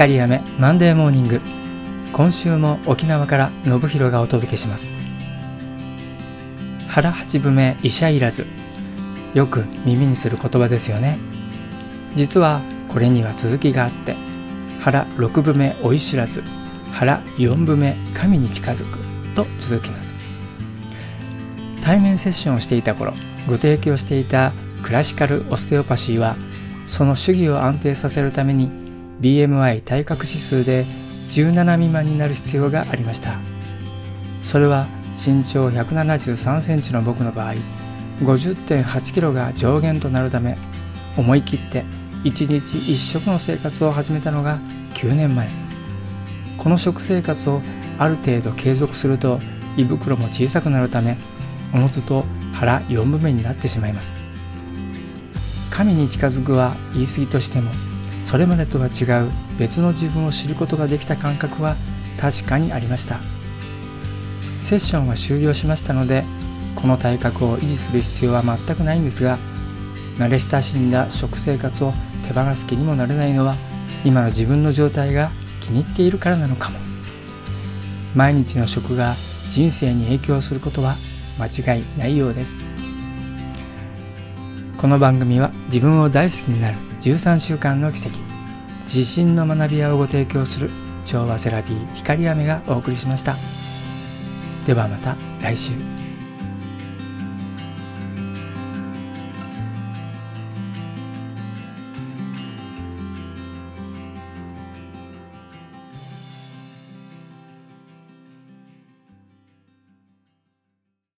光雨マンデーモーニング今週も沖縄から信弘がお届けします。腹八分目医者いらず。よく耳にする言葉ですよね。実はこれには続きがあって腹六分目追い知らず。腹四分目神に近づく。と続きます。対面セッションをしていた頃ご提供していたクラシカルオステオパシーはその主義を安定させるために BMI 体格指数で17未満になる必要がありました。それは身長173センチの僕の場合50.8キロが上限となるため思い切って1日1食の生活を始めたのが9年前。この食生活をある程度継続すると胃袋も小さくなるためおのずと腹4分目になってしまいます。神に近づくは言い過ぎとしてもそれまでとは違う別の自分を知ることができた感覚は確かにありました。セッションは終了しましたのでこの体格を維持する必要は全くないんですが慣れ親しんだ食生活を手放す気にもなれないのは今の自分の状態が気に入っているからなのかも。毎日の食が人生に影響することは間違いないようです。この番組は自分を大好きになる13週間の奇跡。地震の学び屋をご提供する調和セラピー光雨がお送りしました。ではまた来週。